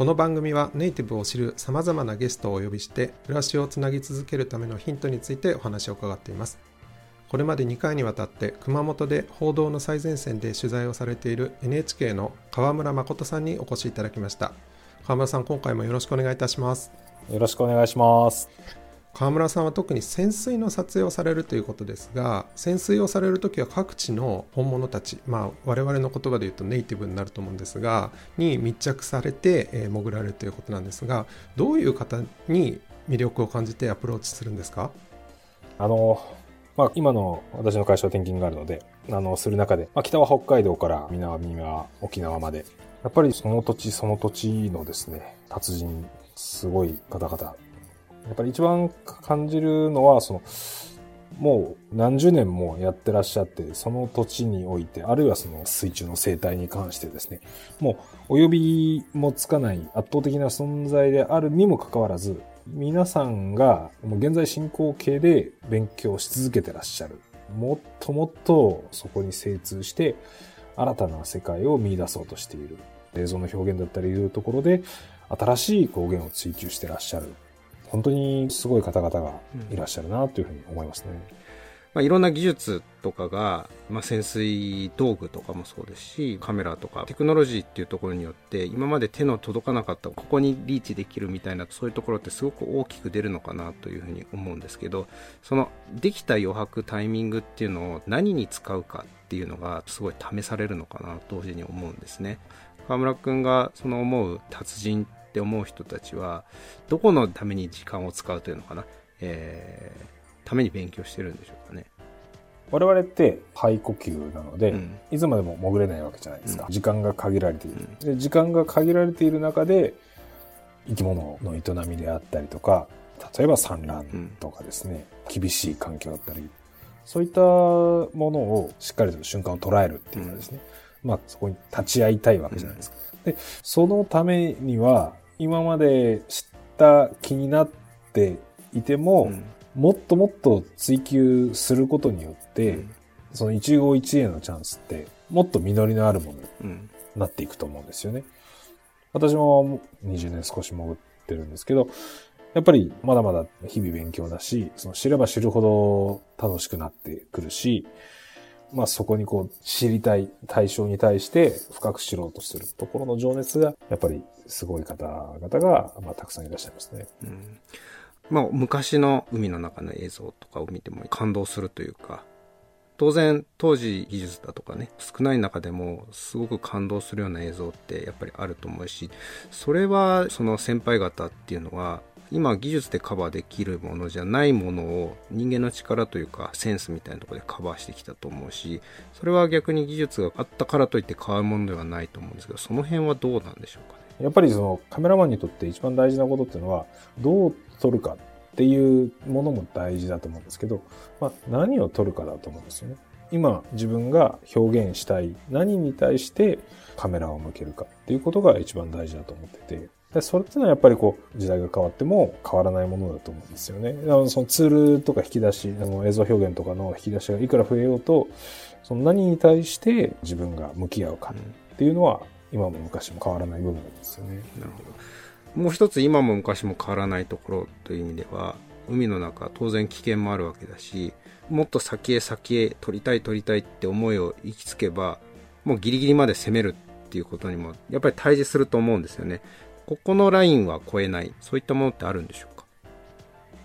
この番組はネイティブを知る様々なゲストをお呼びして暮らしをつなぎ続けるためのヒントについてお話を伺っています。これまで2回にわたって熊本で報道の最前線で取材をされている NHK の川村誠さんにお越しいただきました。川村さん、今回もよろしくお願いいたします。よろしくお願いします。川村さんは特に潜水の撮影をされるということですが潜水をされる時は各地の本物たち、まあ、我々の言葉で言うとネイティブになると思うんですがに密着されて、えー潜られるということなんですがどういう方に魅力を感じてアプローチするんですか？あの、まあ、今の私の会社は転勤があるので、あの、する中で、まあ、北は北海道から南は沖縄まで、やっぱりその土地その土地のですね、達人、すごい方々。やっぱり一番感じるのは、その、もう何十年もやってらっしゃって、その土地において、あるいはその水中の生態に関してですね、もうお呼びもつかない圧倒的な存在であるにもかかわらず、皆さんがもう現在進行形で勉強し続けてらっしゃる。もっともっとそこに精通して、新たな世界を見出そうとしている。映像の表現だったりいうところで、新しい表現を追求してらっしゃる。本当にすごい方々がいらっしゃるなというふうに思いますね。まあ、いろんな技術とかが、まあ、潜水道具とかもそうですしカメラとかテクノロジーっていうところによって今まで手の届かなかったここにリーチできるみたいなそういうところってすごく大きく出るのかなというふうに思うんですけどそのできた余白タイミングっていうのを何に使うかっていうのがすごい試されるのかなと同時に思うんですね川村君がその思う達人って思う人たちはどこのために時間を使うというのかな、えーために勉強してるんでしょうかね。我々って肺呼吸なので、うん。いつまでも潜れないわけじゃないですか。う時間が限られている、で。時間が限られている中で、生き物の営みであったりとか、例えば産卵とかですね、厳しい環境だったり、そういったものをしっかりと瞬間を捉えるっていうかですね、まあそこに立ち会いたいわけじゃないですか。で、そのためには、今まで知った気になっていても、うん。もっともっと追求することによって、うん。その一期一会のチャンスって、もっと実りのあるものにうん。なっていくと思うんですよね。私も20年少し潜ってるんですけど、やっぱりまだまだ日々勉強だし、その知れば知るほど楽しくなってくるし、まあそこにこう知りたい対象に対して深く知ろうとするところの情熱が、やっぱりすごい方々が、まあ、たくさんいらっしゃいますね。うんまあ、昔の海の中の映像とかを見ても感動するというか、当然当時技術だとかね、少ない中でもすごく感動するような映像ってやっぱりあると思うし、それはその先輩方っていうのは、今技術でカバーできるものじゃないものを人間の力というかセンスみたいなところでカバーしてきたと思うし、それは逆に技術があったからといって変わるものではないと思うんですけど、その辺はどうなんでしょうかね？やっぱりそのカメラマンにとって一番大事なことっていうのは、どう撮るかっていうものも大事だと思うんですけど、まあ何を撮るかだと思うんですよね。今自分が表現したい何に対してカメラを向けるかっていうことが一番大事だと思ってて、でそれっていうのはやっぱりこう時代が変わっても変わらないものだと思うんですよね。あのそのツールとか引き出し、あの映像表現とかの引き出しがいくら増えようと、その何に対して自分が向き合うかっていうのは今も昔も変わらない部分なんですよね。なるほど。もう一つ今も昔も変わらないところという意味では、海の中当然危険もあるわけだし、もっと先へ先へ取りたい取りたいって思いを行きつけば、もうギリギリまで攻めるっていうことにもやっぱり対峙すると思うんですよね。ここのラインは超えない、そういったものってあるんでしょうか？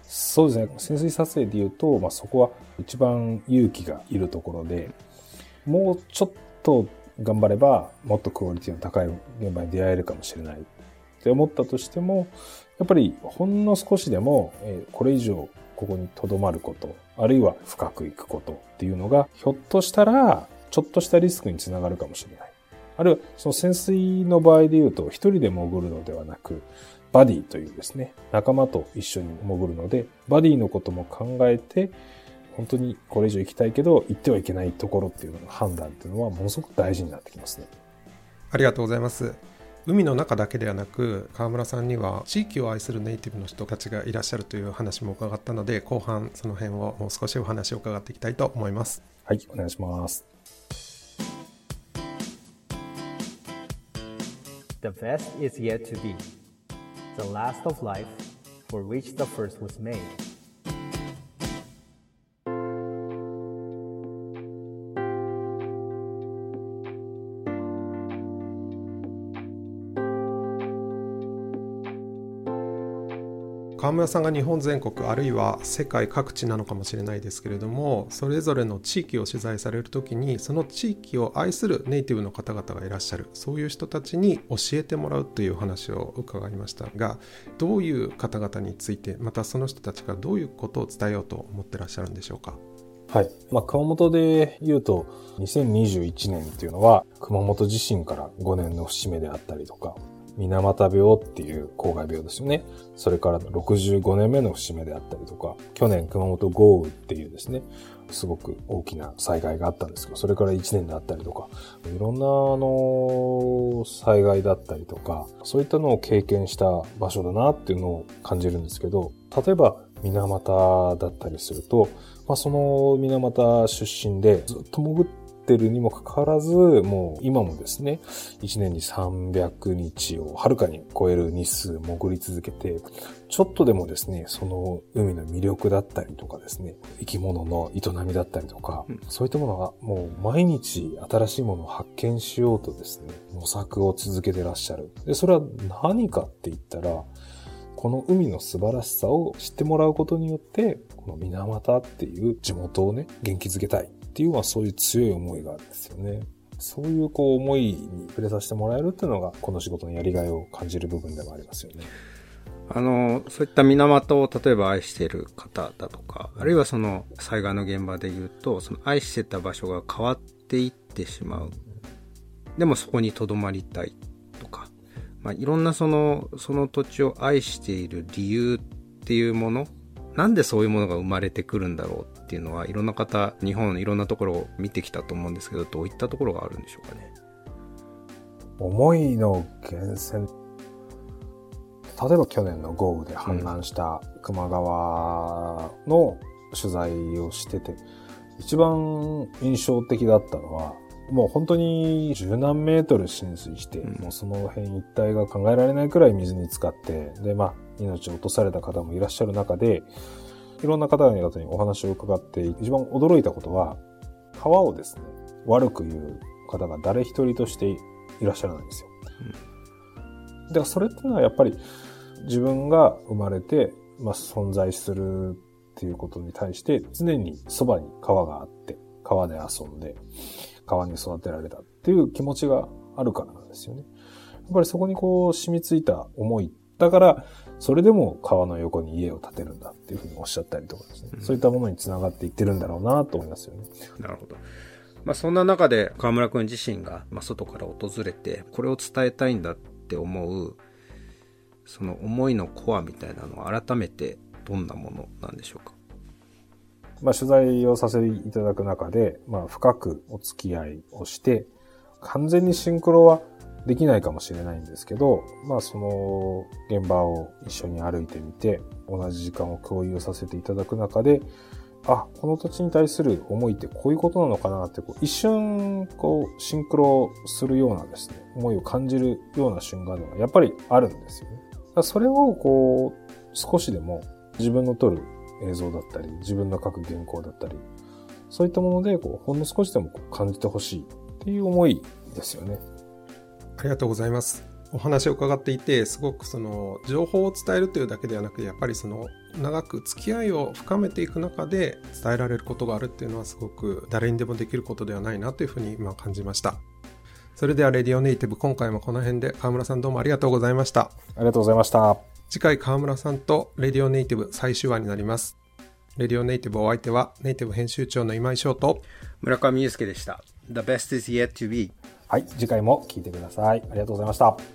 そうですね。潜水撮影で言うと、まあ、そこは一番勇気がいるところで、もうちょっと頑張れば、もっとクオリティの高い現場に出会えるかもしれないって思ったとしても、やっぱりほんの少しでも、えこれ以上ここに留まること、あるいは深くいくことっていうのが、ひょっとしたら、ちょっとしたリスクにつながるかもしれない。あるいはその潜水の場合で言うと、一人で潜るのではなく、バディというですね、仲間と一緒に潜るので、バディのことも考えて、本当にこれ以上行きたいけど、行ってはいけないところっていうのの判断っていうのはものすごく大事になってきますね。ありがとうございます。海の中だけではなく川村さんには地域を愛するネイティブの人たちがいらっしゃるという話も伺ったので後半その辺をもう少しお話を伺っていきたいと思いますはい、お願いします。The best is yet to be. The last of life, for which the first was made. 川村さんが日本全国あるいは世界各地なのかもしれないですけれどもそれぞれの地域を取材される時にその地域を愛するネイティブの方々がいらっしゃるそういう人たちに教えてもらうという話を伺いましたがどういう方々についてまたその人たちがどういうことを伝えようと思ってらっしゃるんでしょうか？はい。まあ、熊本で言うと、2021年っていうのは、熊本地震から5年の節目であったりとか、水俣病っていう公害病ですよね。それから65年目の節目であったりとか、去年熊本豪雨っていうですね、すごく大きな災害があったんですけど、それから1年であったりとか、いろんな、あの、災害だったりとか、そういったのを経験した場所だなっていうのを感じるんですけど、例えば、水俣だったりすると、まあ、その水俣出身でずっと潜ってるにもかかわらず、もう今もですね、1年に300日をはるかに超える日数潜り続けて、ちょっとでもですね、その海の魅力だったりとかですね、生き物の営みだったりとか、そういったものがもう毎日新しいものを発見しようとですね、模索を続けてらっしゃる。で、それは何かって言ったら、この海の素晴らしさを知ってもらうことによって、この水俣っていう地元をね、元気づけたいっていうのはそういう強い思いがあるんですよね。そういうこう思いに触れさせてもらえるっていうのが、この仕事のやりがいを感じる部分でもありますよね。あの、そういった水俣を例えば愛している方だとか、あるいはその災害の現場で言うと、その愛してた場所が変わっていってしまう。でもそこに留まりたいとか、まあ、いろんなその、その土地を愛している理由っていうもの、なんでそういうものが生まれてくるんだろうっていうのは、いろんな方、日本のいろんなところを見てきたと思うんですけど、どういったところがあるんでしょうかね。思いの源泉。例えば去年の豪雨で氾濫した球磨川の取材をしてて、一番印象的だったのは、もう本当に十何メートル浸水して、うんもうその辺一帯が考えられないくらい水に浸かって、で、まあ、命を落とされた方もいらっしゃる中で、いろんな方々にお話を伺って、一番驚いたことは、川をですね、悪く言う方が誰一人としていらっしゃらないんですよ。だからそれっていうのはやっぱり自分が生まれて、まあ、存在するっていうことに対して常にそばに川があって、川で遊んで、川に育てられたっていう気持ちがあるからなんですよね。やっぱりそこにこう染みついた思い。だから、それでも川の横に家を建てるんだっていうふうにおっしゃったりとかですね。そういったものにつながっていってるんだろうなと思いますよね。なるほど。まあそんな中で河村くん自身が、まあ、外から訪れて、これを伝えたいんだって思う、その思いのコアみたいなのは改めてどんなものなんでしょうか？まあ、取材をさせていただく中で、まあ、深くお付き合いをして、完全にシンクロはできないかもしれないんですけど、まあ、その現場を一緒に歩いてみて、同じ時間を共有させていただく中で、あ、この土地に対する思いってこういうことなのかなって、こう一瞬、こう、シンクロするようなですね、思いを感じるような瞬間がやっぱりあるんですよね。それをこう、少しでも自分の撮る映像だったり、自分の書く原稿だったり、そういったもので、こう、ほんの少しでもこう感じてほしいっていう思いですよね。ありがとうございます。お話を伺っていて、すごくその情報を伝えるというだけではなく、やっぱりその長く付き合いを深めていく中で伝えられることがあるっていうのはすごく誰にでもできることではないなというふうに今感じました。それではレディオネイティブ今回もこの辺で河村さんどうもありがとうございました。ありがとうございました。次回河村さんとレディオネイティブ最終話になります。レディオネイティブお相手はネイティブ編集長の今井翔と村上祐介でした。The best is yet to be. はい、次回も聞いてください。ありがとうございました。